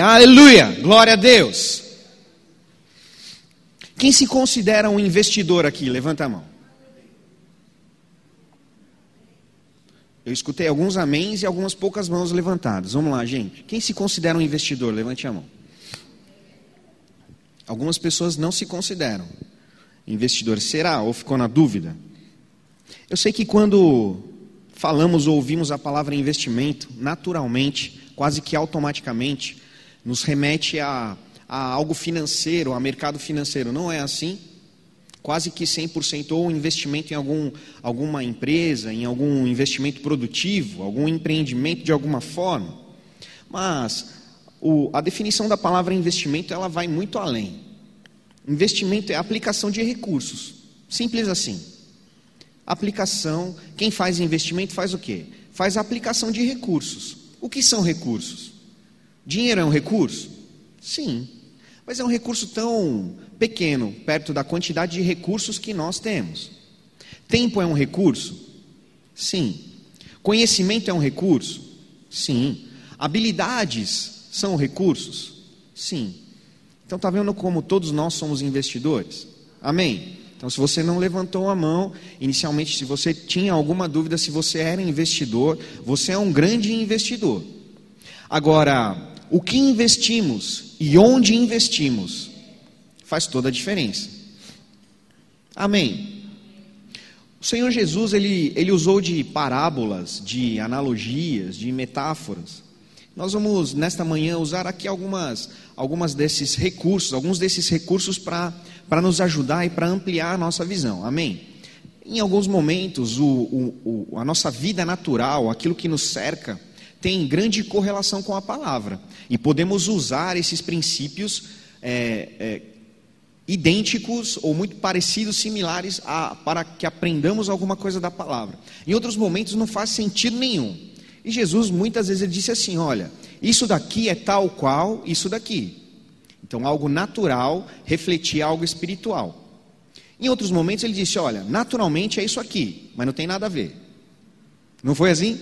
Aleluia! Glória a Deus! Quem se considera um investidor aqui? Levanta a mão. Eu escutei alguns améns e algumas poucas mãos levantadas. Vamos lá, gente. Quem se considera um investidor? Levante a mão. Algumas pessoas não se consideram investidor. Será? Ou ficou na dúvida? Eu sei que quando falamos ou ouvimos a palavra investimento, naturalmente, quase que automaticamente, nos remete a, a algo financeiro, a mercado financeiro. Não é assim? Quase que 100% ou investimento em algum, alguma empresa, em algum investimento produtivo, algum empreendimento de alguma forma. Mas o, a definição da palavra investimento ela vai muito além. Investimento é aplicação de recursos. Simples assim. Aplicação, quem faz investimento faz o quê? Faz a aplicação de recursos. O que são recursos? Dinheiro é um recurso? Sim. Mas é um recurso tão pequeno perto da quantidade de recursos que nós temos. Tempo é um recurso? Sim. Conhecimento é um recurso? Sim. Habilidades são recursos? Sim. Então está vendo como todos nós somos investidores? Amém? Então, se você não levantou a mão, inicialmente, se você tinha alguma dúvida se você era investidor, você é um grande investidor. Agora, o que investimos e onde investimos faz toda a diferença. Amém. O Senhor Jesus ele, ele usou de parábolas, de analogias, de metáforas. Nós vamos nesta manhã usar aqui algumas, algumas desses recursos, alguns desses recursos para nos ajudar e para ampliar a nossa visão. Amém. Em alguns momentos, o, o, o, a nossa vida natural, aquilo que nos cerca, tem grande correlação com a palavra. E podemos usar esses princípios é, é, idênticos ou muito parecidos, similares, a, para que aprendamos alguma coisa da palavra. Em outros momentos não faz sentido nenhum. E Jesus muitas vezes ele disse assim: olha, isso daqui é tal qual isso daqui. Então, algo natural refletia algo espiritual. Em outros momentos ele disse: olha, naturalmente é isso aqui, mas não tem nada a ver. Não foi assim?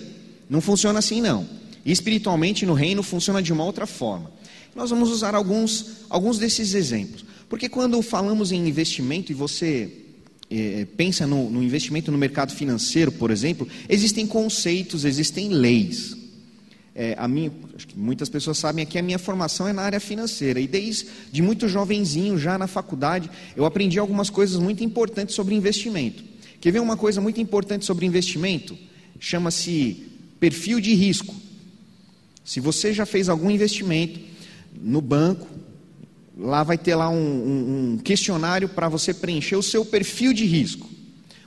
Não funciona assim, não. espiritualmente, no reino, funciona de uma outra forma. Nós vamos usar alguns, alguns desses exemplos. Porque quando falamos em investimento e você é, pensa no, no, investimento no mercado financeiro, por exemplo, existem conceitos, existem leis. É, a minha, acho que muitas pessoas sabem aqui, a minha formação é na área financeira. E desde muito jovenzinho, já na faculdade, eu aprendi algumas coisas muito importantes sobre investimento. Quer ver uma coisa muito importante sobre investimento? Chama-se Perfil de risco. Se você já fez algum investimento no banco, lá vai ter lá um, um, um questionário para você preencher o seu perfil de risco.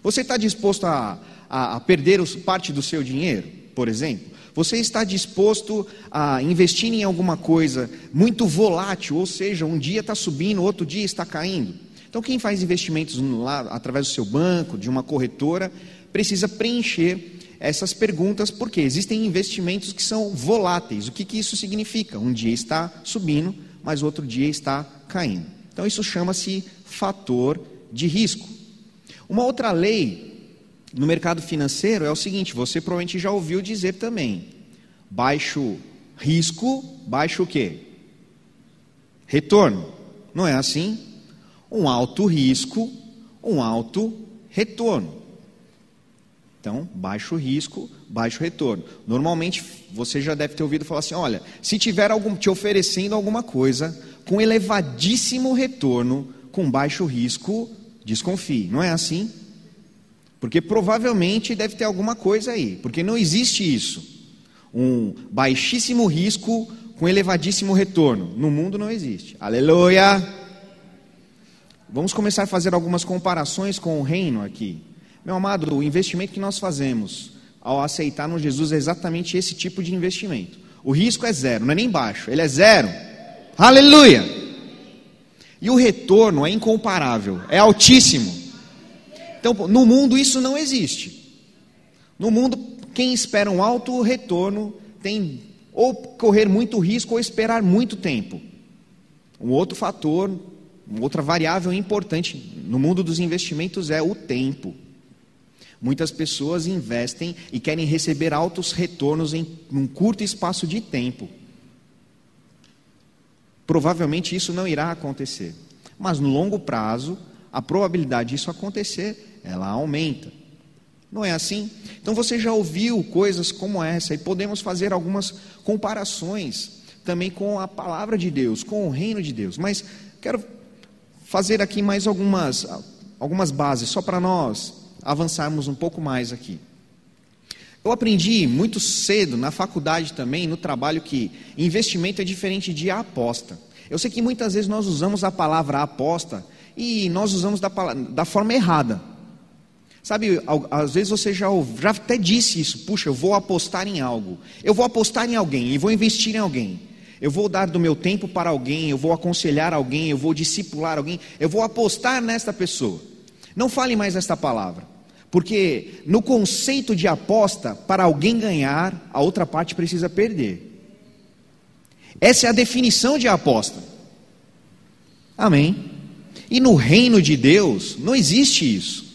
Você está disposto a, a, a perder os, parte do seu dinheiro, por exemplo? Você está disposto a investir em alguma coisa muito volátil, ou seja, um dia está subindo, outro dia está caindo? Então, quem faz investimentos lá através do seu banco, de uma corretora, precisa preencher essas perguntas, porque existem investimentos que são voláteis. O que, que isso significa? Um dia está subindo, mas outro dia está caindo. Então, isso chama-se fator de risco. Uma outra lei no mercado financeiro é o seguinte: você provavelmente já ouviu dizer também, baixo risco, baixo o quê? Retorno. Não é assim? Um alto risco, um alto retorno. Então, baixo risco, baixo retorno. Normalmente, você já deve ter ouvido falar assim: olha, se tiver algum, te oferecendo alguma coisa com elevadíssimo retorno, com baixo risco, desconfie. Não é assim? Porque provavelmente deve ter alguma coisa aí, porque não existe isso. Um baixíssimo risco com elevadíssimo retorno. No mundo não existe. Aleluia! Vamos começar a fazer algumas comparações com o reino aqui. Meu amado, o investimento que nós fazemos ao aceitarmos Jesus é exatamente esse tipo de investimento. O risco é zero, não é nem baixo, ele é zero. Aleluia! E o retorno é incomparável, é altíssimo. Então, no mundo isso não existe. No mundo, quem espera um alto retorno tem ou correr muito risco ou esperar muito tempo. Um outro fator, uma outra variável importante no mundo dos investimentos é o tempo. Muitas pessoas investem e querem receber altos retornos em um curto espaço de tempo. provavelmente isso não irá acontecer. Mas no longo prazo, a probabilidade disso acontecer, ela aumenta. Não é assim? Então você já ouviu coisas como essa e podemos fazer algumas comparações também com a palavra de Deus, com o reino de Deus. Mas quero fazer aqui mais algumas, algumas bases, só para nós avançarmos um pouco mais aqui. Eu aprendi muito cedo, na faculdade também, no trabalho, que investimento é diferente de aposta. Eu sei que muitas vezes nós usamos a palavra aposta e nós usamos da, da forma errada. Sabe, às vezes você já, já até disse isso, puxa, eu vou apostar em algo, eu vou apostar em alguém e vou investir em alguém. Eu vou dar do meu tempo para alguém, eu vou aconselhar alguém, eu vou discipular alguém, eu vou apostar nesta pessoa. Não fale mais esta palavra, porque no conceito de aposta, para alguém ganhar, a outra parte precisa perder. Essa é a definição de aposta. Amém. E no reino de Deus não existe isso.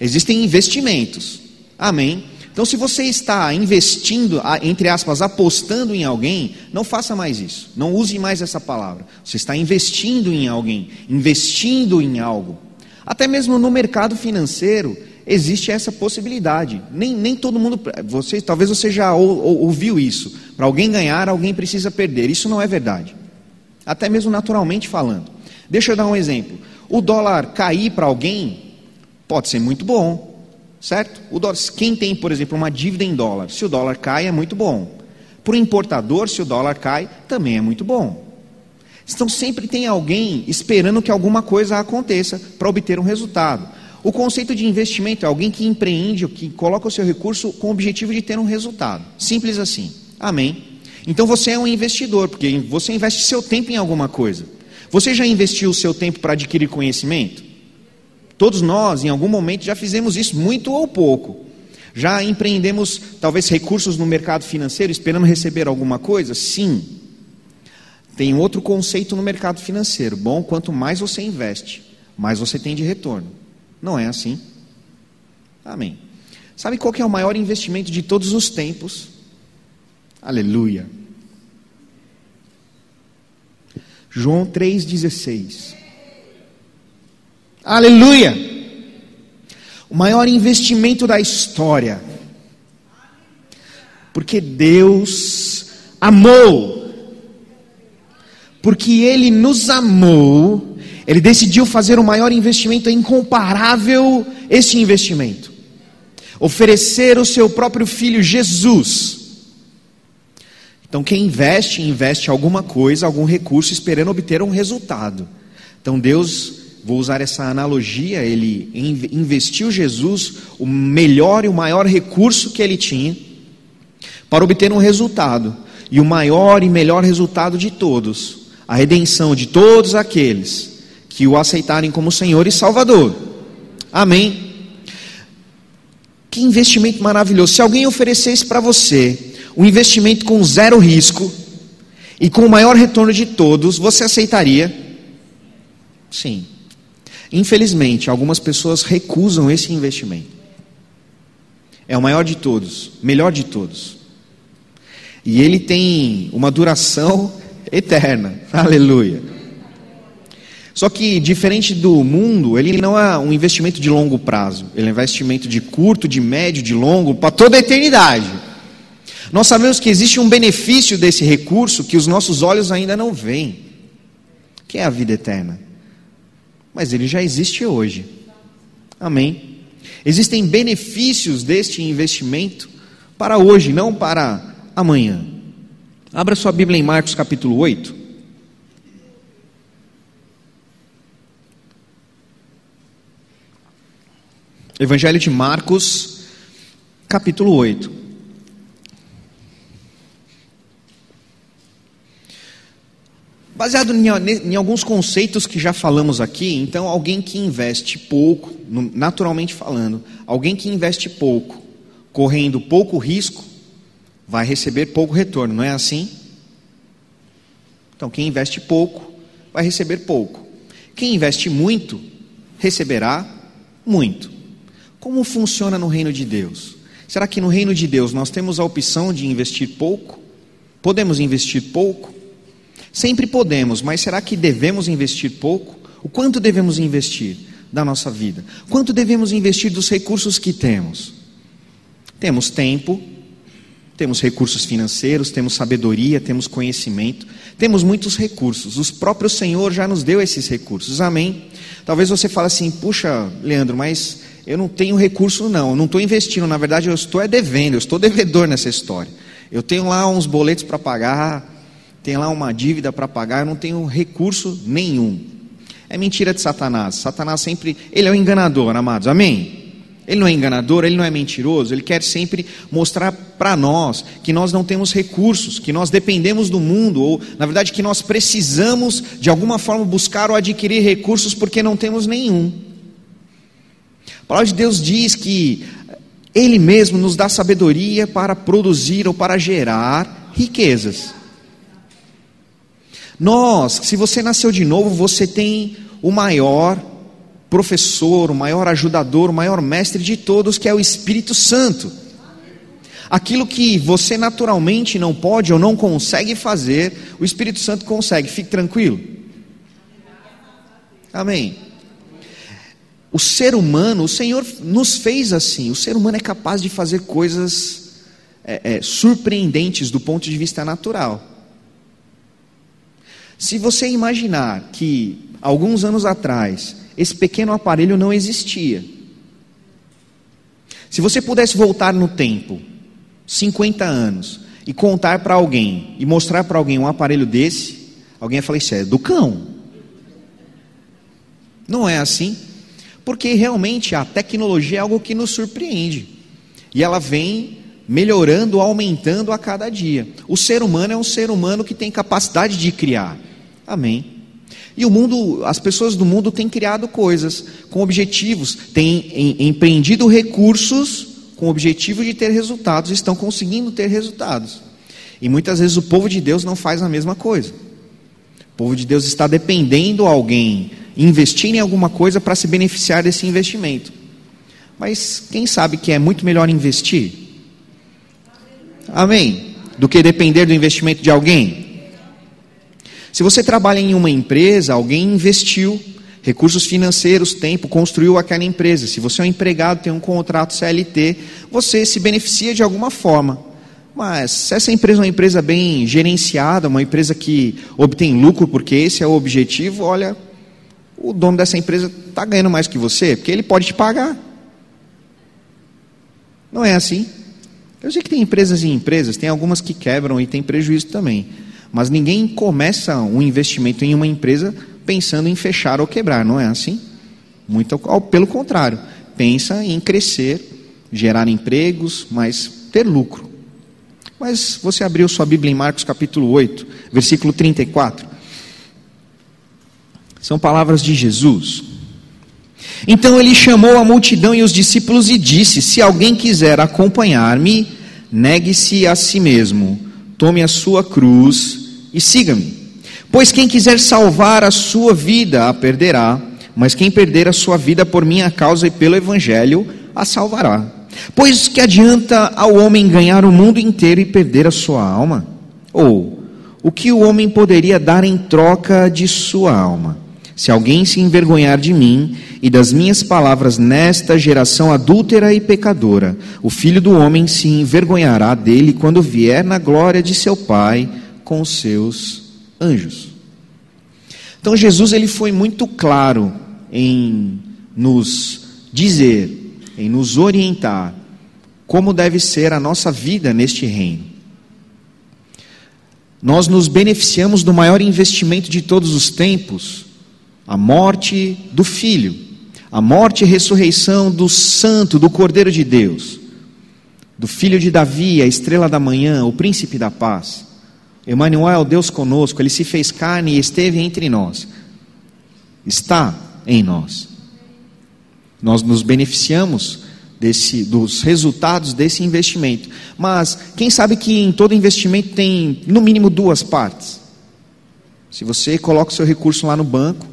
Existem investimentos. Amém? Então, se você está investindo, entre aspas, apostando em alguém, não faça mais isso. Não use mais essa palavra. Você está investindo em alguém, investindo em algo. Até mesmo no mercado financeiro existe essa possibilidade. Nem, nem todo mundo. Você, talvez você já ou, ou, ouviu isso. Para alguém ganhar, alguém precisa perder. Isso não é verdade. Até mesmo naturalmente falando. Deixa eu dar um exemplo. O dólar cair para alguém Pode ser muito bom, certo? O dólar, quem tem, por exemplo, uma dívida em dólar, se o dólar cai, é muito bom. Para o importador, se o dólar cai, também é muito bom. Então sempre tem alguém esperando que alguma coisa aconteça para obter um resultado. O conceito de investimento é alguém que empreende, que coloca o seu recurso com o objetivo de ter um resultado. Simples assim. Amém? Então você é um investidor, porque você investe seu tempo em alguma coisa. Você já investiu o seu tempo para adquirir conhecimento? Todos nós, em algum momento, já fizemos isso, muito ou pouco. Já empreendemos, talvez, recursos no mercado financeiro esperando receber alguma coisa? Sim. Tem outro conceito no mercado financeiro: bom, quanto mais você investe, mais você tem de retorno. Não é assim? Amém. Sabe qual é o maior investimento de todos os tempos? Aleluia. João 3,16. Aleluia! O maior investimento da história. Porque Deus amou. Porque Ele nos amou, Ele decidiu fazer o maior investimento, é incomparável esse investimento. Oferecer o seu próprio filho Jesus. Então, quem investe, investe alguma coisa, algum recurso, esperando obter um resultado. Então, Deus vou usar essa analogia, ele investiu Jesus, o melhor e o maior recurso que ele tinha, para obter um resultado, e o maior e melhor resultado de todos, a redenção de todos aqueles que o aceitarem como Senhor e Salvador. Amém. Que investimento maravilhoso. Se alguém oferecesse para você um investimento com zero risco e com o maior retorno de todos, você aceitaria? Sim. Infelizmente, algumas pessoas recusam esse investimento. É o maior de todos, melhor de todos. E ele tem uma duração eterna. Aleluia. Só que, diferente do mundo, ele não é um investimento de longo prazo. Ele é um investimento de curto, de médio, de longo, para toda a eternidade. Nós sabemos que existe um benefício desse recurso que os nossos olhos ainda não veem, que é a vida eterna mas ele já existe hoje. Amém. Existem benefícios deste investimento para hoje, não para amanhã. Abra sua Bíblia em Marcos capítulo 8. Evangelho de Marcos, capítulo 8. Baseado em, em, alguns conceitos que já falamos aqui, então alguém que investe pouco, naturalmente falando, alguém que investe pouco, correndo pouco risco, vai receber pouco retorno, não é assim? Então, quem investe pouco, vai receber pouco. Quem investe muito, receberá muito. Como funciona no reino de Deus? Será que no reino de Deus nós temos a opção de investir pouco? Podemos investir pouco? Sempre podemos, mas será que devemos investir pouco? O quanto devemos investir da nossa vida? Quanto devemos investir dos recursos que temos? Temos tempo, temos recursos financeiros, temos sabedoria, temos conhecimento, temos muitos recursos. O próprio Senhor já nos deu esses recursos. Amém? Talvez você fale assim: puxa, Leandro, mas eu não tenho recurso, não, eu não estou investindo. Na verdade, eu estou é devendo, eu estou devedor nessa história. Eu tenho lá uns boletos para pagar, tenho lá uma dívida para pagar, eu não tenho recurso nenhum. É mentira de Satanás. Satanás sempre, ele é o enganador, amados. Amém? Ele não é enganador, ele não é mentiroso, ele quer sempre mostrar para nós que nós não temos recursos, que nós dependemos do mundo, ou na verdade que nós precisamos de alguma forma buscar ou adquirir recursos porque não temos nenhum. A palavra de Deus diz que Ele mesmo nos dá sabedoria para produzir ou para gerar riquezas. Nós, se você nasceu de novo, você tem o maior professor, o maior ajudador, o maior mestre de todos, que é o Espírito Santo. Aquilo que você naturalmente não pode ou não consegue fazer, o Espírito Santo consegue, fique tranquilo. Amém. O ser humano, o Senhor nos fez assim. O ser humano é capaz de fazer coisas é, é, surpreendentes do ponto de vista natural. Se você imaginar que alguns anos atrás esse pequeno aparelho não existia. Se você pudesse voltar no tempo, 50 anos, e contar para alguém, e mostrar para alguém um aparelho desse, alguém ia falar: Isso é do cão. Não é assim? Porque realmente a tecnologia é algo que nos surpreende. E ela vem melhorando, aumentando a cada dia. O ser humano é um ser humano que tem capacidade de criar. Amém. E o mundo, as pessoas do mundo têm criado coisas com objetivos, têm empreendido recursos com o objetivo de ter resultados, estão conseguindo ter resultados. E muitas vezes o povo de Deus não faz a mesma coisa. O povo de Deus está dependendo de alguém investir em alguma coisa para se beneficiar desse investimento. Mas quem sabe que é muito melhor investir? Amém? Do que depender do investimento de alguém? Se você trabalha em uma empresa, alguém investiu recursos financeiros, tempo, construiu aquela empresa. Se você é um empregado, tem um contrato CLT, você se beneficia de alguma forma. Mas se essa empresa é uma empresa bem gerenciada, uma empresa que obtém lucro, porque esse é o objetivo, olha, o dono dessa empresa está ganhando mais que você, porque ele pode te pagar. Não é assim? Eu sei que tem empresas e empresas, tem algumas que quebram e tem prejuízo também. Mas ninguém começa um investimento em uma empresa pensando em fechar ou quebrar, não é assim? Muito pelo contrário, pensa em crescer, gerar empregos, mas ter lucro. Mas você abriu sua Bíblia em Marcos capítulo 8, versículo 34. São palavras de Jesus. Então ele chamou a multidão e os discípulos e disse: Se alguém quiser acompanhar-me, negue-se a si mesmo tome a sua cruz e siga-me. Pois quem quiser salvar a sua vida a perderá, mas quem perder a sua vida por minha causa e pelo evangelho a salvará. Pois que adianta ao homem ganhar o mundo inteiro e perder a sua alma? Ou o que o homem poderia dar em troca de sua alma? Se alguém se envergonhar de mim e das minhas palavras nesta geração adúltera e pecadora, o filho do homem se envergonhará dele quando vier na glória de seu Pai com os seus anjos. Então Jesus ele foi muito claro em nos dizer, em nos orientar como deve ser a nossa vida neste reino. Nós nos beneficiamos do maior investimento de todos os tempos, a morte do Filho, a morte e ressurreição do Santo, do Cordeiro de Deus, do Filho de Davi, a estrela da manhã, o príncipe da paz. Emmanuel, Deus conosco, ele se fez carne e esteve entre nós. Está em nós. Nós nos beneficiamos desse, dos resultados desse investimento. Mas quem sabe que em todo investimento tem no mínimo duas partes. Se você coloca o seu recurso lá no banco,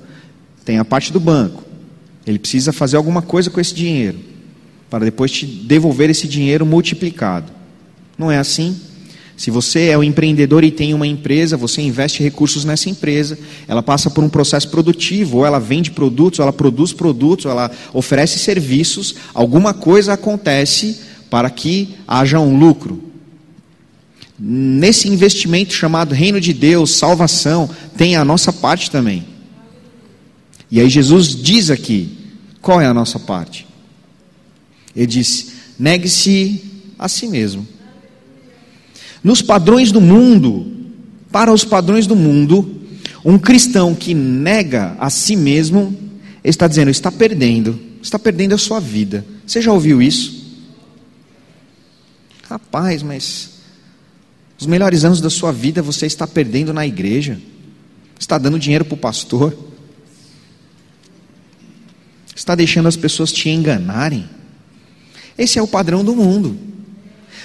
tem a parte do banco. Ele precisa fazer alguma coisa com esse dinheiro, para depois te devolver esse dinheiro multiplicado. Não é assim? Se você é um empreendedor e tem uma empresa, você investe recursos nessa empresa, ela passa por um processo produtivo, ou ela vende produtos, ou ela produz produtos, ou ela oferece serviços, alguma coisa acontece para que haja um lucro. Nesse investimento chamado Reino de Deus, salvação, tem a nossa parte também. E aí Jesus diz aqui: qual é a nossa parte? Ele diz: negue-se a si mesmo. Nos padrões do mundo, para os padrões do mundo, um cristão que nega a si mesmo está dizendo, está perdendo, está perdendo a sua vida. Você já ouviu isso? Rapaz, mas os melhores anos da sua vida você está perdendo na igreja, está dando dinheiro para o pastor, está deixando as pessoas te enganarem. Esse é o padrão do mundo.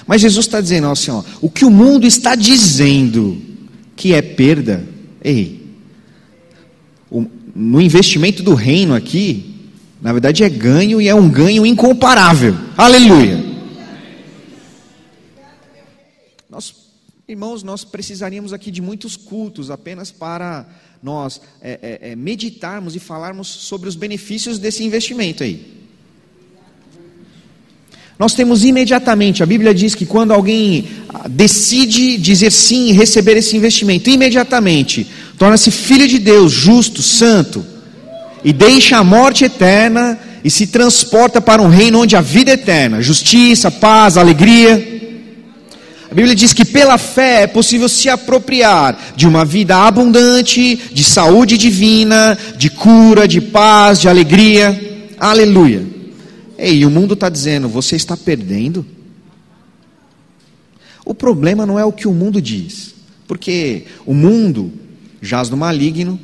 Mas Jesus está dizendo assim: ó, o que o mundo está dizendo que é perda, ei, o, no investimento do reino aqui, na verdade é ganho e é um ganho incomparável. Aleluia. Nós, irmãos, nós precisaríamos aqui de muitos cultos apenas para nós é, é, é, meditarmos e falarmos sobre os benefícios desse investimento aí. Nós temos imediatamente, a Bíblia diz que quando alguém ah, decide dizer sim e receber esse investimento, imediatamente torna-se filho de Deus, justo, santo, e deixa a morte eterna e se transporta para um reino onde a vida é eterna, justiça, paz, alegria. A Bíblia diz que pela fé é possível se apropriar de uma vida abundante, de saúde divina, de cura, de paz, de alegria. Aleluia. Ei, o mundo está dizendo, você está perdendo. O problema não é o que o mundo diz, porque o mundo jaz no maligno.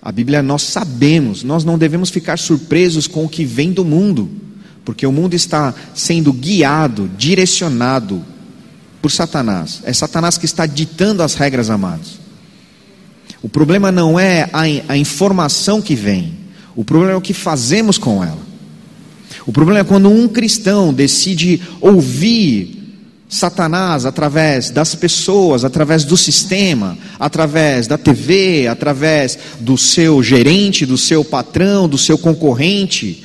A Bíblia nós sabemos, nós não devemos ficar surpresos com o que vem do mundo, porque o mundo está sendo guiado, direcionado por Satanás. É Satanás que está ditando as regras, amados. O problema não é a, a informação que vem, o problema é o que fazemos com ela. O problema é quando um cristão decide ouvir Satanás através das pessoas, através do sistema, através da TV, através do seu gerente, do seu patrão, do seu concorrente,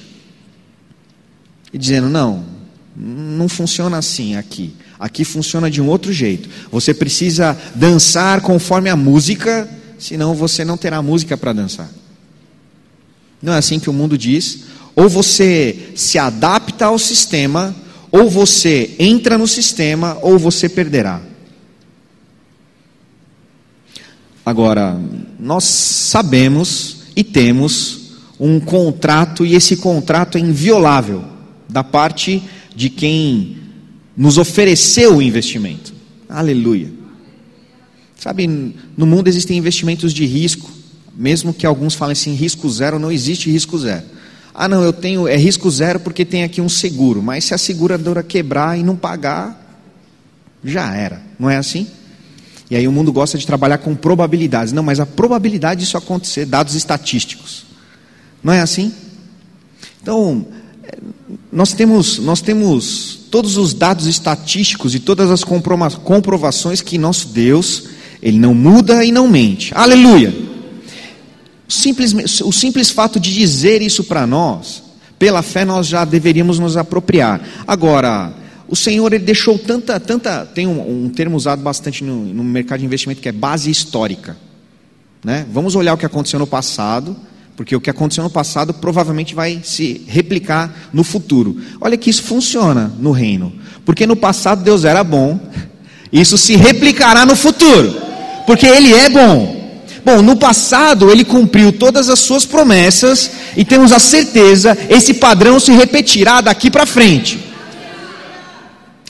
e dizendo: não, não funciona assim aqui. Aqui funciona de um outro jeito. Você precisa dançar conforme a música, senão você não terá música para dançar. Não é assim que o mundo diz. Ou você se adapta ao sistema, ou você entra no sistema, ou você perderá. Agora, nós sabemos e temos um contrato, e esse contrato é inviolável da parte de quem nos ofereceu o investimento. Aleluia. Sabe, no mundo existem investimentos de risco, mesmo que alguns falem assim, risco zero, não existe risco zero. Ah, não, eu tenho, é risco zero porque tem aqui um seguro. Mas se a seguradora quebrar e não pagar, já era. Não é assim? E aí o mundo gosta de trabalhar com probabilidades. Não, mas a probabilidade disso acontecer, dados estatísticos. Não é assim? Então, nós temos, nós temos todos os dados estatísticos e todas as comprovações que nosso Deus, Ele não muda e não mente. Aleluia! Simples, o simples fato de dizer isso para nós, pela fé nós já deveríamos nos apropriar. Agora, o Senhor ele deixou tanta, tanta, tem um, um termo usado bastante no, no, mercado de investimento que é base histórica. Né? Vamos olhar o que aconteceu no passado, porque o que aconteceu no passado provavelmente vai se replicar no futuro. Olha que isso funciona no reino, porque no passado Deus era bom, isso se replicará no futuro, porque Ele é bom. Bom, no passado ele cumpriu todas as suas promessas e temos a certeza esse padrão se repetirá daqui para frente.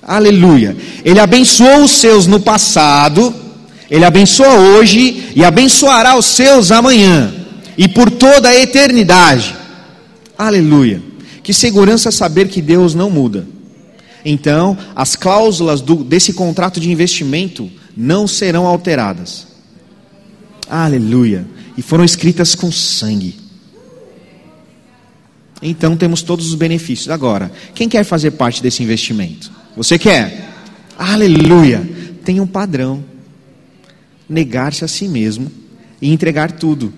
Aleluia. Ele abençoou os seus no passado, ele abençoa hoje e abençoará os seus amanhã e por toda a eternidade. Aleluia. Que segurança saber que Deus não muda. Então, as cláusulas do, desse contrato de investimento não serão alteradas. Aleluia. E foram escritas com sangue. Então temos todos os benefícios. Agora, quem quer fazer parte desse investimento? Você quer? Aleluia! Tem um padrão: negar-se a si mesmo e entregar tudo.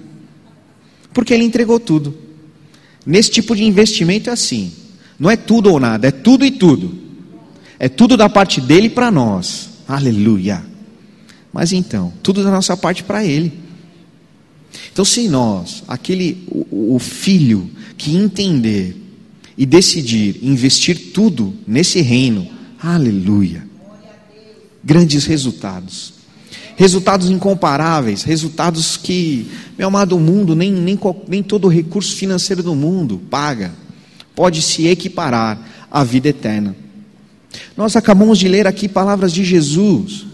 Porque ele entregou tudo. Nesse tipo de investimento é assim: não é tudo ou nada, é tudo e tudo. É tudo da parte dele para nós. Aleluia! Mas então, tudo da nossa parte para ele. Então, se nós, aquele o, o filho que entender e decidir investir tudo nesse reino, aleluia. Grandes resultados. Resultados incomparáveis, resultados que, meu amado, mundo, nem, nem, nem todo o recurso financeiro do mundo paga, pode se equiparar à vida eterna. Nós acabamos de ler aqui palavras de Jesus.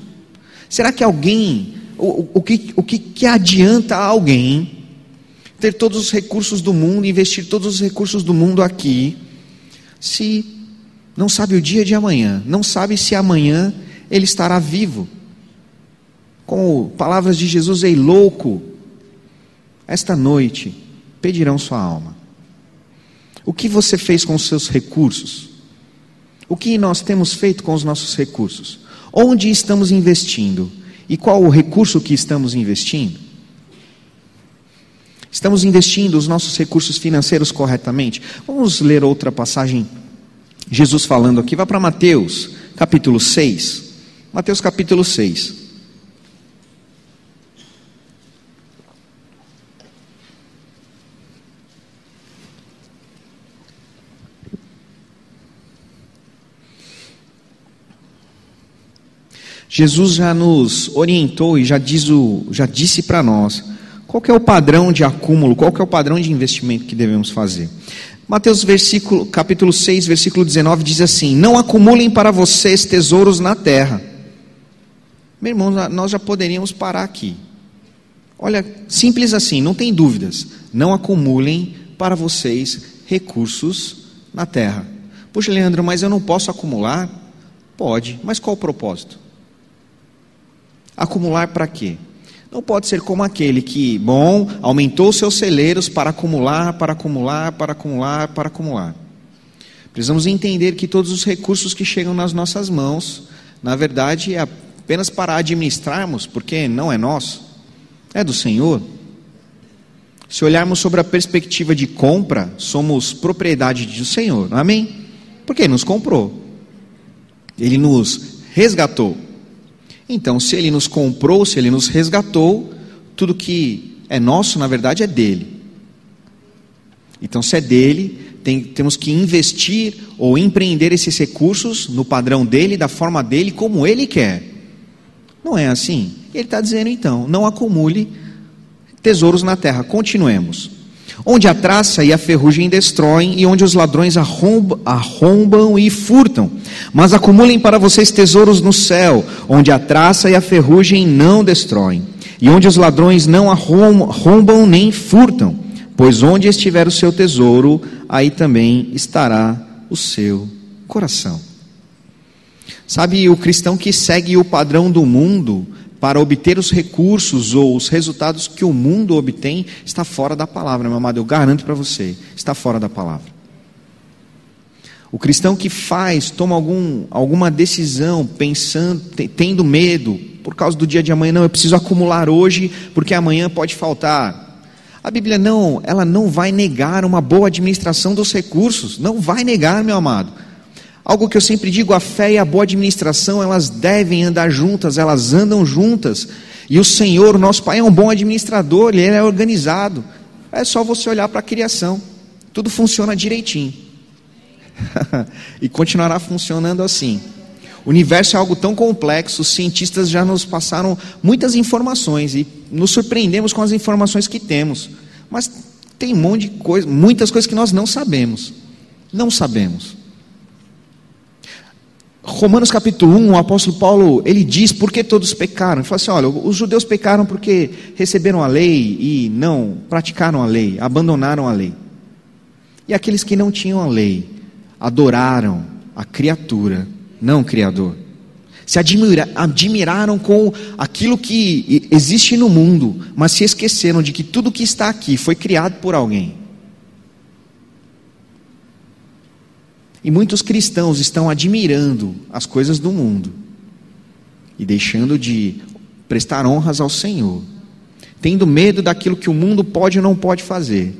Será que alguém, o, o, que, o que, que adianta a alguém ter todos os recursos do mundo, investir todos os recursos do mundo aqui, se não sabe o dia de amanhã, não sabe se amanhã ele estará vivo. Com palavras de Jesus, ei louco, esta noite pedirão sua alma. O que você fez com os seus recursos? O que nós temos feito com os nossos recursos? Onde estamos investindo? E qual o recurso que estamos investindo? Estamos investindo os nossos recursos financeiros corretamente? Vamos ler outra passagem, Jesus falando aqui. Vá para Mateus, capítulo 6. Mateus, capítulo 6. Jesus já nos orientou e já, diz o, já disse para nós qual é o padrão de acúmulo, qual é o padrão de investimento que devemos fazer? Mateus versículo, capítulo 6, versículo 19 diz assim: Não acumulem para vocês tesouros na terra. Meu irmão, nós já poderíamos parar aqui. Olha, simples assim, não tem dúvidas. Não acumulem para vocês recursos na terra. Poxa, Leandro, mas eu não posso acumular? Pode, mas qual o propósito? Acumular para quê? Não pode ser como aquele que, bom, aumentou seus celeiros para acumular, para acumular, para acumular, para acumular. Precisamos entender que todos os recursos que chegam nas nossas mãos, na verdade, é apenas para administrarmos, porque não é nosso, é do Senhor. Se olharmos sobre a perspectiva de compra, somos propriedade do Senhor, amém? Porque Ele nos comprou, Ele nos resgatou. Então, se ele nos comprou, se ele nos resgatou, tudo que é nosso, na verdade, é dele. Então, se é dele, tem, temos que investir ou empreender esses recursos no padrão dele, da forma dele, como ele quer. Não é assim? Ele está dizendo então: não acumule tesouros na terra. Continuemos onde a traça e a ferrugem destroem, e onde os ladrões arrombam, arrombam, e furtam. Mas acumulem para vocês tesouros no céu, onde a traça e a ferrugem não destroem, e onde os ladrões não arrombam nem furtam. Pois onde estiver o seu tesouro, aí também estará o seu coração. Sabe, o cristão que segue o padrão do mundo, para obter os recursos ou os resultados que o mundo obtém está fora da palavra, meu amado. Eu garanto para você, está fora da palavra. O cristão que faz, toma algum, alguma decisão, pensando, tendo medo, por causa do dia de amanhã, não, eu preciso acumular hoje, porque amanhã pode faltar. A Bíblia não, ela não vai negar uma boa administração dos recursos, não vai negar, meu amado. Algo que eu sempre digo, a fé e a boa administração, elas devem andar juntas, elas andam juntas. E o Senhor, nosso Pai, é um bom administrador, Ele é organizado. É só você olhar para a criação, tudo funciona direitinho. e continuará funcionando assim. O universo é algo tão complexo, os cientistas já nos passaram muitas informações e nos surpreendemos com as informações que temos. Mas tem um monte de coisa, muitas coisas que nós não sabemos. Não sabemos. Romanos capítulo 1, o apóstolo Paulo, ele diz por que todos pecaram. Ele fala assim: olha, os judeus pecaram porque receberam a lei e não praticaram a lei, abandonaram a lei. E aqueles que não tinham a lei, adoraram a criatura, não o Criador. Se admira, admiraram com aquilo que existe no mundo, mas se esqueceram de que tudo que está aqui foi criado por alguém. E muitos cristãos estão admirando as coisas do mundo e deixando de prestar honras ao Senhor, tendo medo daquilo que o mundo pode ou não pode fazer,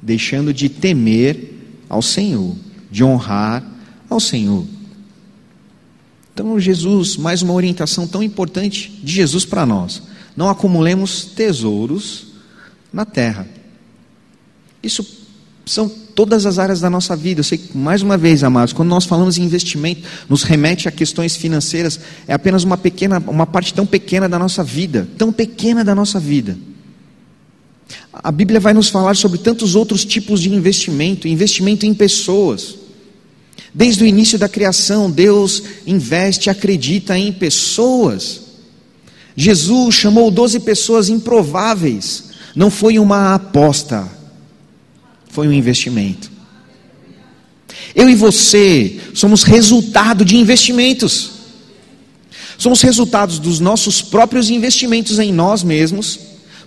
deixando de temer ao Senhor, de honrar ao Senhor. Então, Jesus, mais uma orientação tão importante de Jesus para nós: não acumulemos tesouros na terra. Isso são todas as áreas da nossa vida. Eu sei que, mais uma vez, amados, quando nós falamos em investimento, nos remete a questões financeiras, é apenas uma pequena, uma parte tão pequena da nossa vida, tão pequena da nossa vida. A Bíblia vai nos falar sobre tantos outros tipos de investimento, investimento em pessoas. Desde o início da criação, Deus investe, acredita em pessoas. Jesus chamou doze pessoas improváveis, não foi uma aposta, foi um investimento. Eu e você somos resultado de investimentos. Somos resultados dos nossos próprios investimentos em nós mesmos.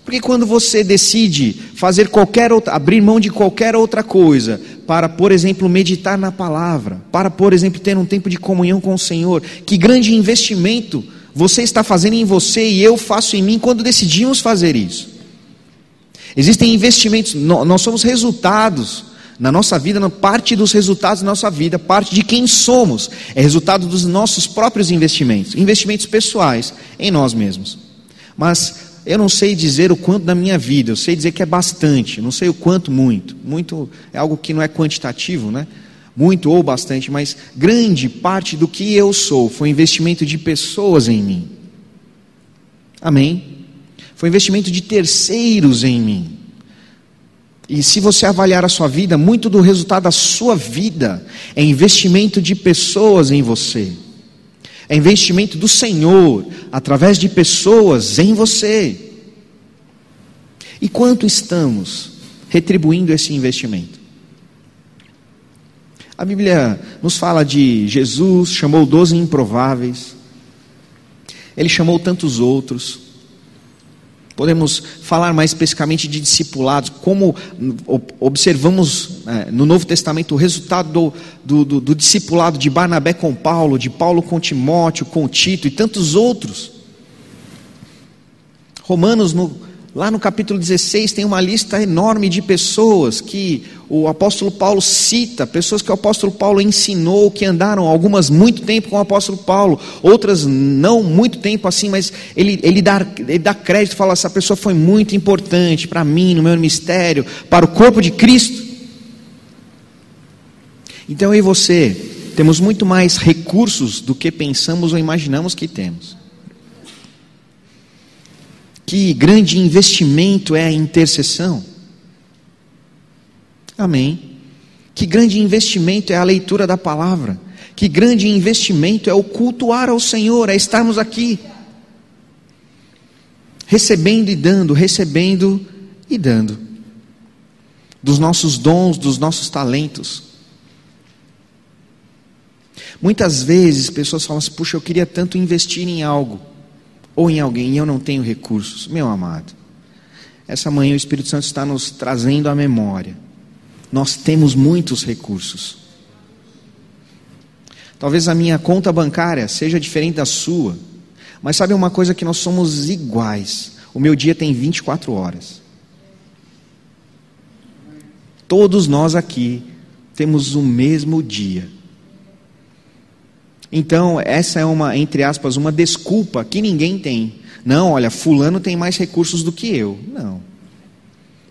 Porque quando você decide fazer qualquer outra, abrir mão de qualquer outra coisa, para, por exemplo, meditar na palavra, para, por exemplo, ter um tempo de comunhão com o Senhor, que grande investimento você está fazendo em você e eu faço em mim quando decidimos fazer isso. Existem investimentos, nós somos resultados na nossa vida, parte dos resultados da nossa vida, parte de quem somos, é resultado dos nossos próprios investimentos, investimentos pessoais em nós mesmos. Mas eu não sei dizer o quanto da minha vida, eu sei dizer que é bastante, não sei o quanto muito. Muito é algo que não é quantitativo, né? Muito ou bastante, mas grande parte do que eu sou foi investimento de pessoas em mim. Amém? Foi investimento de terceiros em mim. E se você avaliar a sua vida, muito do resultado da sua vida é investimento de pessoas em você. É investimento do Senhor através de pessoas em você. E quanto estamos retribuindo esse investimento? A Bíblia nos fala de Jesus, chamou doze improváveis, ele chamou tantos outros. Podemos falar mais especificamente de discipulados, como observamos é, no Novo Testamento o resultado do, do, do, do discipulado de Barnabé com Paulo, de Paulo com Timóteo, com Tito e tantos outros. Romanos, no Lá no capítulo 16 tem uma lista enorme de pessoas que o apóstolo Paulo cita, pessoas que o apóstolo Paulo ensinou, que andaram algumas muito tempo com o apóstolo Paulo, outras não muito tempo assim, mas ele, ele, dá, ele dá crédito, fala: essa pessoa foi muito importante para mim, no meu ministério, para o corpo de Cristo. Então eu e você temos muito mais recursos do que pensamos ou imaginamos que temos. Que grande investimento é a intercessão. Amém. Que grande investimento é a leitura da palavra. Que grande investimento é o cultuar ao Senhor, é estarmos aqui. Recebendo e dando, recebendo e dando. Dos nossos dons, dos nossos talentos. Muitas vezes pessoas falam assim: puxa, eu queria tanto investir em algo ou em alguém e eu não tenho recursos. Meu amado, essa manhã o Espírito Santo está nos trazendo à memória. Nós temos muitos recursos. Talvez a minha conta bancária seja diferente da sua, mas sabe uma coisa que nós somos iguais. O meu dia tem 24 horas. Todos nós aqui temos o mesmo dia. Então, essa é uma, entre aspas, uma desculpa que ninguém tem. Não, olha, fulano tem mais recursos do que eu. Não.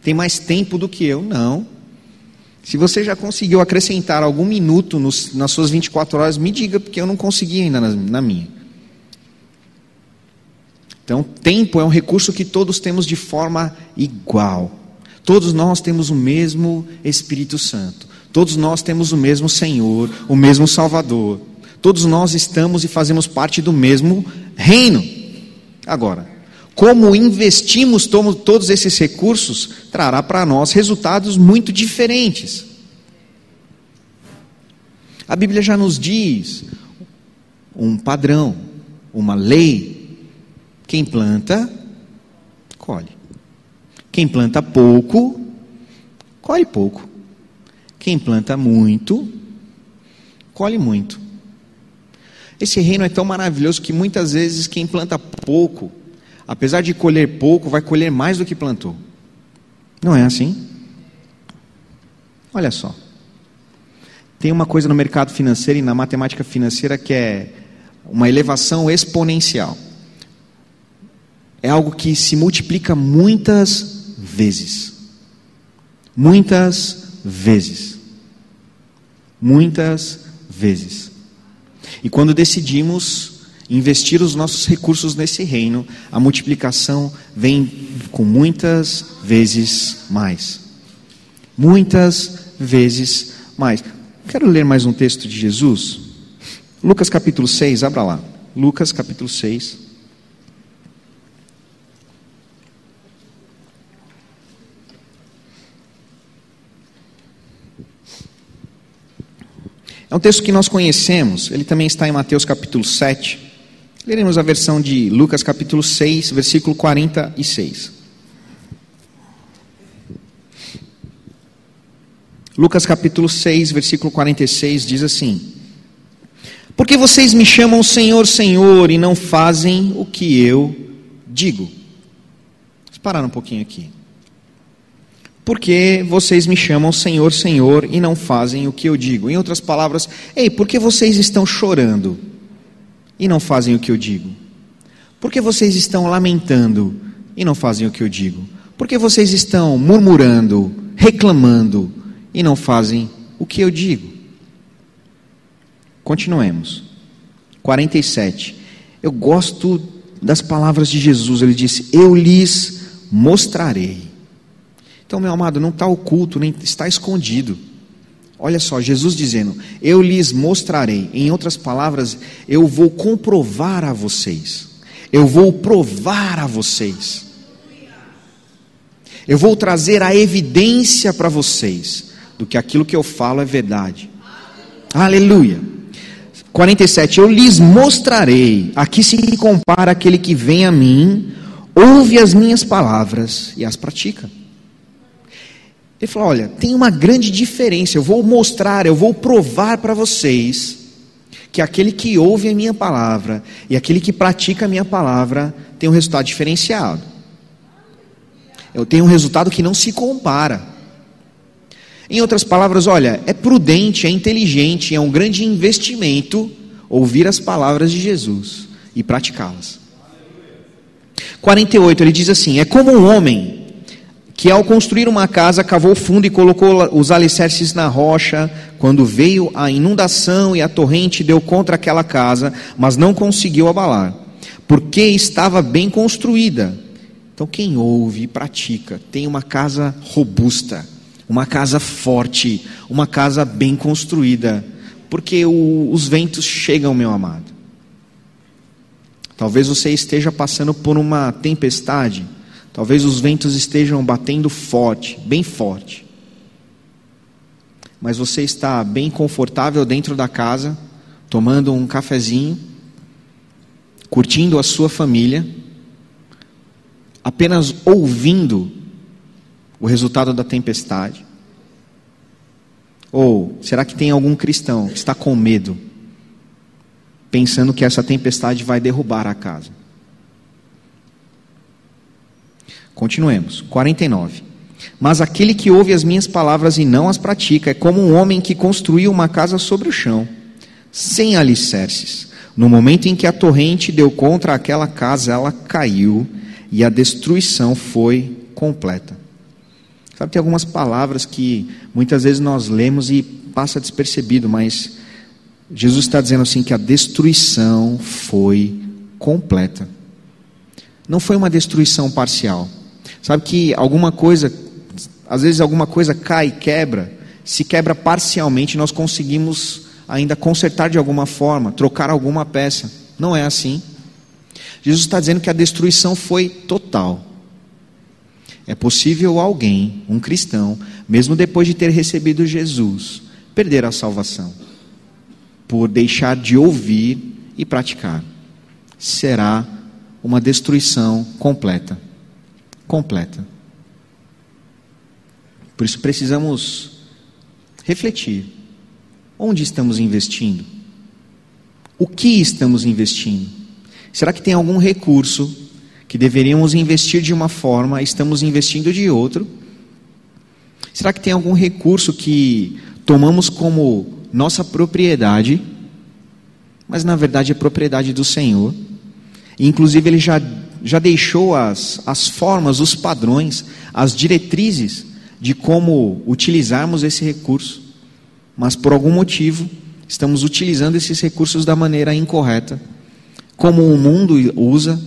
Tem mais tempo do que eu? Não. Se você já conseguiu acrescentar algum minuto nos, nas suas 24 horas, me diga, porque eu não consegui ainda na, na minha. Então, tempo é um recurso que todos temos de forma igual. Todos nós temos o mesmo Espírito Santo. Todos nós temos o mesmo Senhor, o mesmo Salvador. Todos nós estamos e fazemos parte do mesmo reino. Agora, como investimos todos esses recursos, trará para nós resultados muito diferentes. A Bíblia já nos diz um padrão, uma lei. Quem planta, colhe. Quem planta pouco, colhe pouco. Quem planta muito, colhe muito. Esse reino é tão maravilhoso que muitas vezes quem planta pouco, apesar de colher pouco, vai colher mais do que plantou. Não é assim? Olha só. Tem uma coisa no mercado financeiro e na matemática financeira que é uma elevação exponencial. É algo que se multiplica muitas vezes. Muitas vezes. Muitas vezes. E quando decidimos investir os nossos recursos nesse reino, a multiplicação vem com muitas vezes mais. Muitas vezes mais. Quero ler mais um texto de Jesus. Lucas capítulo 6, abra lá. Lucas capítulo 6. É um texto que nós conhecemos, ele também está em Mateus capítulo 7. Leremos a versão de Lucas capítulo 6, versículo 46. Lucas capítulo 6, versículo 46 diz assim: Porque vocês me chamam Senhor, Senhor e não fazem o que eu digo. Vamos parar um pouquinho aqui porque vocês me chamam Senhor, Senhor e não fazem o que eu digo. Em outras palavras, ei, por que vocês estão chorando e não fazem o que eu digo? Por que vocês estão lamentando e não fazem o que eu digo? Por que vocês estão murmurando, reclamando e não fazem o que eu digo? Continuemos. 47. Eu gosto das palavras de Jesus. Ele disse: Eu lhes mostrarei então, meu amado, não está oculto, nem está escondido. Olha só, Jesus dizendo: Eu lhes mostrarei. Em outras palavras, eu vou comprovar a vocês. Eu vou provar a vocês. Eu vou trazer a evidência para vocês do que aquilo que eu falo é verdade. Aleluia. 47. Eu lhes mostrarei. Aqui se compara aquele que vem a mim, ouve as minhas palavras e as pratica. Ele falou: olha, tem uma grande diferença. Eu vou mostrar, eu vou provar para vocês que aquele que ouve a minha palavra e aquele que pratica a minha palavra tem um resultado diferenciado. Eu tenho um resultado que não se compara. Em outras palavras, olha, é prudente, é inteligente, é um grande investimento ouvir as palavras de Jesus e praticá-las. 48, ele diz assim: É como um homem que ao construir uma casa cavou fundo e colocou os alicerces na rocha, quando veio a inundação e a torrente deu contra aquela casa, mas não conseguiu abalar, porque estava bem construída. Então, quem ouve e pratica tem uma casa robusta, uma casa forte, uma casa bem construída, porque o, os ventos chegam, meu amado. Talvez você esteja passando por uma tempestade Talvez os ventos estejam batendo forte, bem forte. Mas você está bem confortável dentro da casa, tomando um cafezinho, curtindo a sua família, apenas ouvindo o resultado da tempestade? Ou será que tem algum cristão que está com medo, pensando que essa tempestade vai derrubar a casa? Continuemos. 49. Mas aquele que ouve as minhas palavras e não as pratica é como um homem que construiu uma casa sobre o chão, sem alicerces. No momento em que a torrente deu contra aquela casa, ela caiu e a destruição foi completa. Sabe, tem algumas palavras que muitas vezes nós lemos e passa despercebido, mas Jesus está dizendo assim que a destruição foi completa. Não foi uma destruição parcial. Sabe que alguma coisa, às vezes alguma coisa cai e quebra, se quebra parcialmente, nós conseguimos ainda consertar de alguma forma, trocar alguma peça. Não é assim. Jesus está dizendo que a destruição foi total. É possível alguém, um cristão, mesmo depois de ter recebido Jesus, perder a salvação por deixar de ouvir e praticar. Será uma destruição completa completa. Por isso precisamos refletir: onde estamos investindo? O que estamos investindo? Será que tem algum recurso que deveríamos investir de uma forma, estamos investindo de outro? Será que tem algum recurso que tomamos como nossa propriedade, mas na verdade é propriedade do Senhor? E, inclusive, Ele já, já deixou as, as formas, os padrões, as diretrizes de como utilizarmos esse recurso, mas por algum motivo estamos utilizando esses recursos da maneira incorreta, como o mundo usa,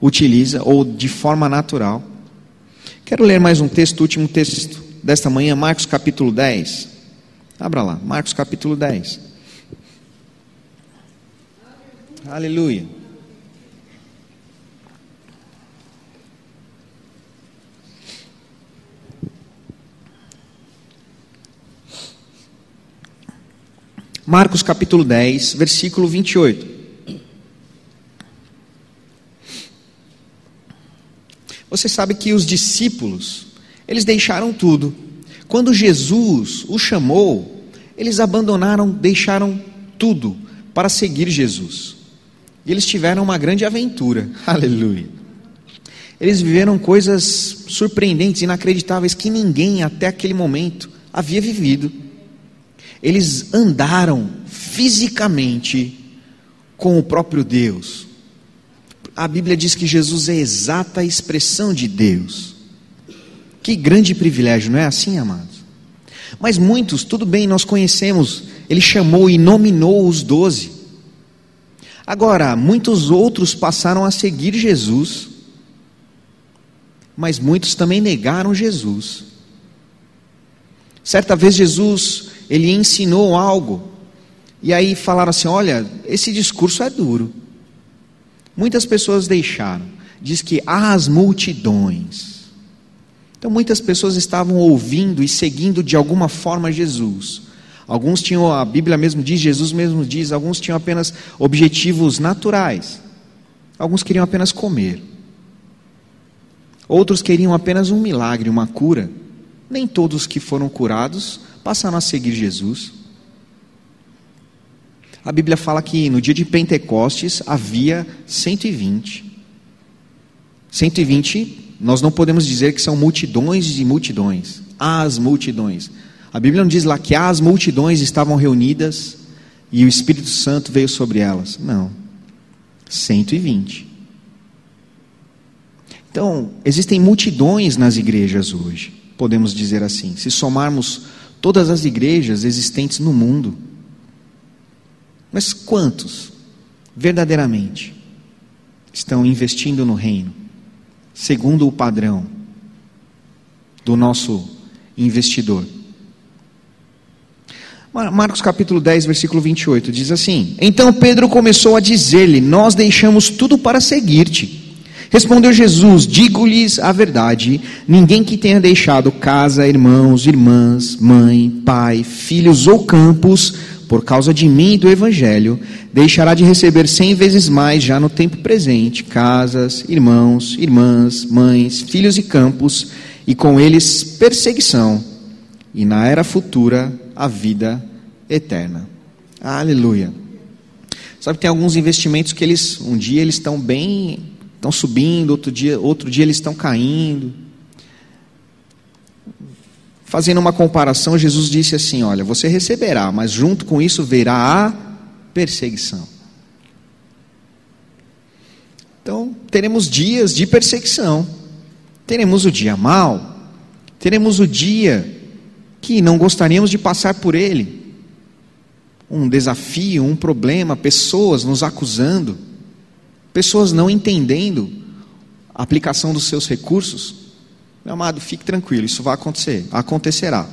utiliza, ou de forma natural. Quero ler mais um texto, último texto desta manhã, Marcos capítulo 10. Abra lá, Marcos capítulo 10. Aleluia. Marcos capítulo 10, versículo 28. Você sabe que os discípulos, eles deixaram tudo. Quando Jesus os chamou, eles abandonaram, deixaram tudo para seguir Jesus. E eles tiveram uma grande aventura. Aleluia. Eles viveram coisas surpreendentes, inacreditáveis que ninguém até aquele momento havia vivido. Eles andaram fisicamente com o próprio Deus. A Bíblia diz que Jesus é a exata expressão de Deus. Que grande privilégio, não é assim, amados? Mas muitos, tudo bem, nós conhecemos, ele chamou e nominou os doze. Agora, muitos outros passaram a seguir Jesus, mas muitos também negaram Jesus. Certa vez Jesus ele ensinou algo, e aí falaram assim: olha, esse discurso é duro. Muitas pessoas deixaram, diz que as multidões. Então muitas pessoas estavam ouvindo e seguindo de alguma forma Jesus. Alguns tinham, a Bíblia mesmo diz, Jesus mesmo diz, alguns tinham apenas objetivos naturais. Alguns queriam apenas comer. Outros queriam apenas um milagre, uma cura. Nem todos que foram curados passaram a seguir Jesus. A Bíblia fala que no dia de Pentecostes havia 120. 120, nós não podemos dizer que são multidões e multidões, as multidões. A Bíblia não diz lá que as multidões estavam reunidas e o Espírito Santo veio sobre elas. Não. 120. Então, existem multidões nas igrejas hoje, podemos dizer assim. Se somarmos todas as igrejas existentes no mundo. Mas quantos verdadeiramente estão investindo no reino, segundo o padrão do nosso investidor? Marcos capítulo 10, versículo 28 diz assim: Então Pedro começou a dizer-lhe: Nós deixamos tudo para seguir-te. Respondeu Jesus: Digo-lhes a verdade: ninguém que tenha deixado casa, irmãos, irmãs, mãe, pai, filhos ou campos, por causa de mim e do Evangelho, deixará de receber cem vezes mais já no tempo presente casas, irmãos, irmãs, mães, filhos e campos, e com eles perseguição, e na era futura a vida eterna. Aleluia. Sabe, tem alguns investimentos que eles, um dia eles estão bem estão subindo, outro dia, outro dia eles estão caindo. Fazendo uma comparação, Jesus disse assim: Olha, você receberá, mas junto com isso verá a perseguição. Então, teremos dias de perseguição, teremos o dia mau, teremos o dia que não gostaríamos de passar por ele. Um desafio, um problema, pessoas nos acusando pessoas não entendendo a aplicação dos seus recursos, meu amado, fique tranquilo, isso vai acontecer, acontecerá.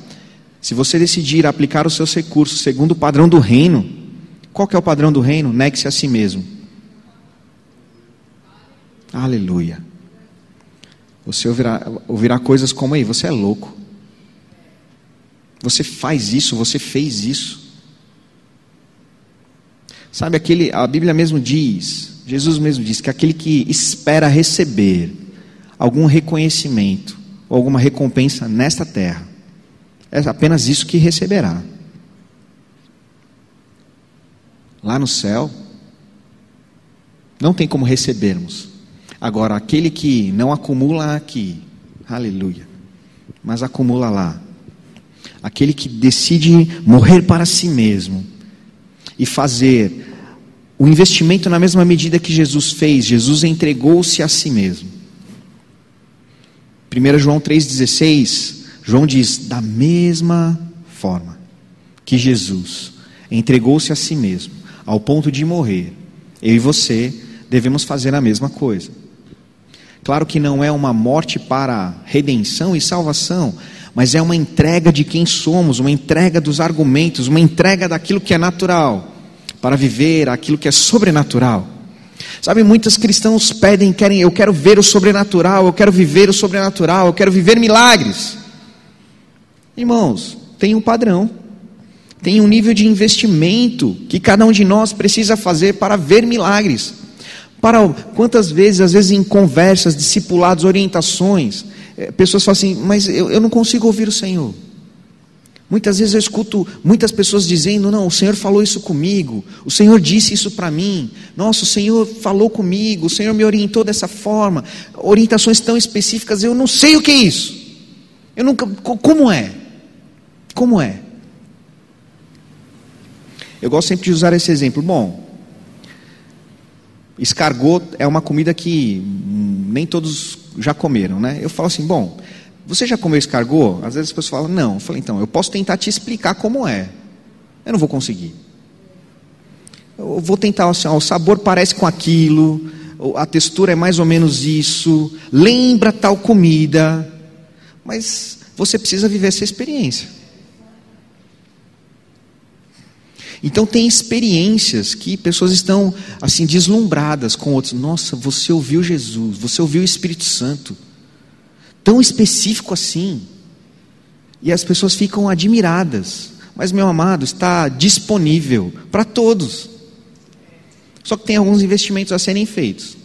Se você decidir aplicar os seus recursos segundo o padrão do reino, qual é o padrão do reino? Negue-se a si mesmo. Aleluia. Você ouvirá, ouvirá coisas como aí, você é louco. Você faz isso, você fez isso. Sabe aquele, a Bíblia mesmo diz, Jesus mesmo disse que aquele que espera receber algum reconhecimento ou alguma recompensa nesta terra, é apenas isso que receberá. Lá no céu, Não tem como recebermos. Agora, aquele que não acumula aqui, aleluia, mas acumula lá. Aquele que decide morrer para si mesmo e fazer o investimento na mesma medida que Jesus fez, Jesus entregou-se a si mesmo. 1 João 3,16, João diz: da mesma forma que Jesus entregou-se a si mesmo, ao ponto de morrer, eu e você devemos fazer a mesma coisa. Claro que não é uma morte para redenção e salvação, mas é uma entrega de quem somos, uma entrega dos argumentos, uma entrega daquilo que é natural, para viver aquilo que é sobrenatural. Sabe, muitos cristãos pedem, querem, eu quero ver o sobrenatural, eu quero viver o sobrenatural, eu quero viver milagres. Irmãos, tem um padrão, tem um nível de investimento que cada um de nós precisa fazer para ver milagres. Para quantas vezes, às vezes em conversas, discipulados, orientações, eh, pessoas falam assim, mas eu, eu não consigo ouvir o Senhor. Muitas vezes eu escuto muitas pessoas dizendo: Não, o Senhor falou isso comigo, o Senhor disse isso para mim, nossa, o Senhor falou comigo, o Senhor me orientou dessa forma, orientações tão específicas, eu não sei o que é isso. Eu nunca. Como é? Como é? Eu gosto sempre de usar esse exemplo. Bom, escargot é uma comida que nem todos já comeram, né? Eu falo assim: bom, você já comeu escargot? Às vezes as pessoas falam, não. Eu falei, então, eu posso tentar te explicar como é. Eu não vou conseguir. Eu vou tentar, assim, ó, o sabor parece com aquilo, a textura é mais ou menos isso, lembra tal comida, mas você precisa viver essa experiência. Então tem experiências que pessoas estão assim deslumbradas com outros. Nossa, você ouviu Jesus, você ouviu o Espírito Santo tão específico assim. E as pessoas ficam admiradas. Mas, meu amado, está disponível para todos. Só que tem alguns investimentos a serem feitos.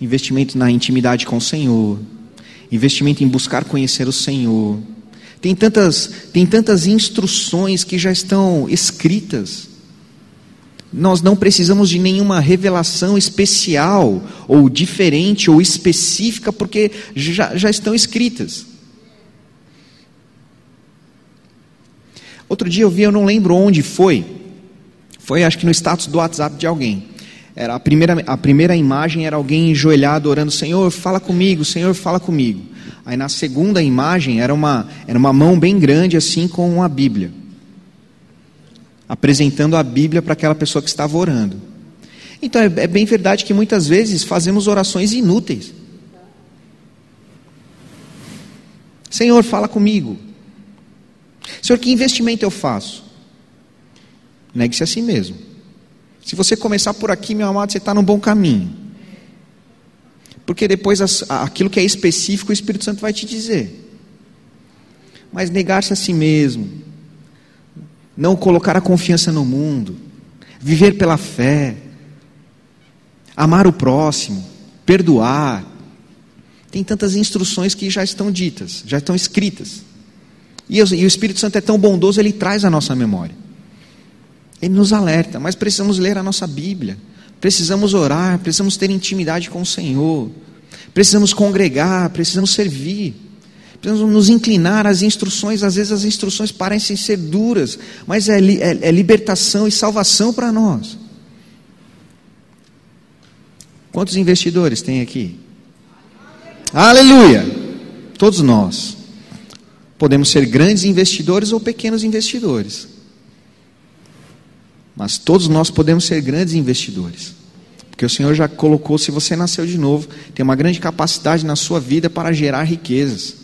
Investimento na intimidade com o Senhor, investimento em buscar conhecer o Senhor. Tem tantas, tem tantas instruções que já estão escritas nós não precisamos de nenhuma revelação especial, ou diferente, ou específica, porque já, já estão escritas. Outro dia eu vi, eu não lembro onde foi, foi acho que no status do WhatsApp de alguém. Era a primeira, a primeira imagem era alguém enjoelhado orando, Senhor, fala comigo, Senhor, fala comigo. Aí na segunda imagem era uma, era uma mão bem grande assim com uma Bíblia apresentando a Bíblia para aquela pessoa que estava orando. Então é, é bem verdade que muitas vezes fazemos orações inúteis. Senhor, fala comigo. Senhor, que investimento eu faço? Negue-se a si mesmo. Se você começar por aqui, meu amado, você está no bom caminho. Porque depois aquilo que é específico, o Espírito Santo vai te dizer. Mas negar-se a si mesmo, não colocar a confiança no mundo, viver pela fé, amar o próximo, perdoar. Tem tantas instruções que já estão ditas, já estão escritas. E, o Espírito Santo é tão bondoso, ele traz a nossa memória. Ele nos alerta, mas precisamos ler a nossa Bíblia, precisamos orar, precisamos ter intimidade com o Senhor, precisamos congregar, precisamos servir. Precisamos nos inclinar às instruções, às vezes as instruções parecem ser duras, mas é, é, é libertação e salvação para nós. Quantos investidores tem aqui? Aleluia! Todos nós. Podemos ser grandes investidores ou pequenos investidores. Mas todos nós podemos ser grandes investidores. Porque o Senhor já colocou, se você nasceu de novo, tem uma grande capacidade na sua vida para gerar riquezas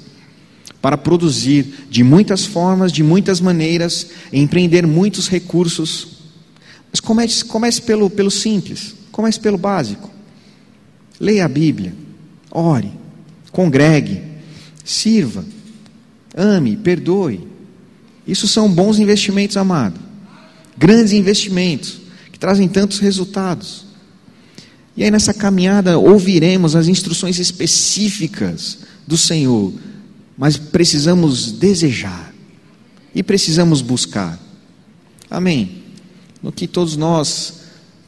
para produzir de muitas formas, de muitas maneiras, empreender muitos recursos. Mas comece, comece pelo, pelo simples, comece pelo básico. Leia a Bíblia, ore, congregue, sirva, ame, perdoe. Isso são bons investimentos, amado. Grandes investimentos que trazem tantos resultados. E aí nessa caminhada ouviremos as instruções específicas do Senhor mas precisamos desejar e precisamos buscar. Amém. No que todos nós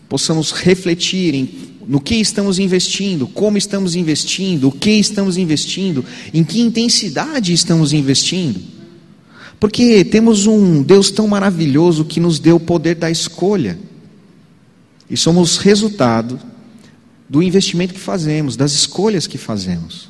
possamos refletir em, no que estamos investindo, como estamos investindo, o que estamos investindo, em que intensidade estamos investindo. Porque temos um Deus tão maravilhoso que nos deu o poder da escolha. E somos resultado do investimento que fazemos, das escolhas que fazemos.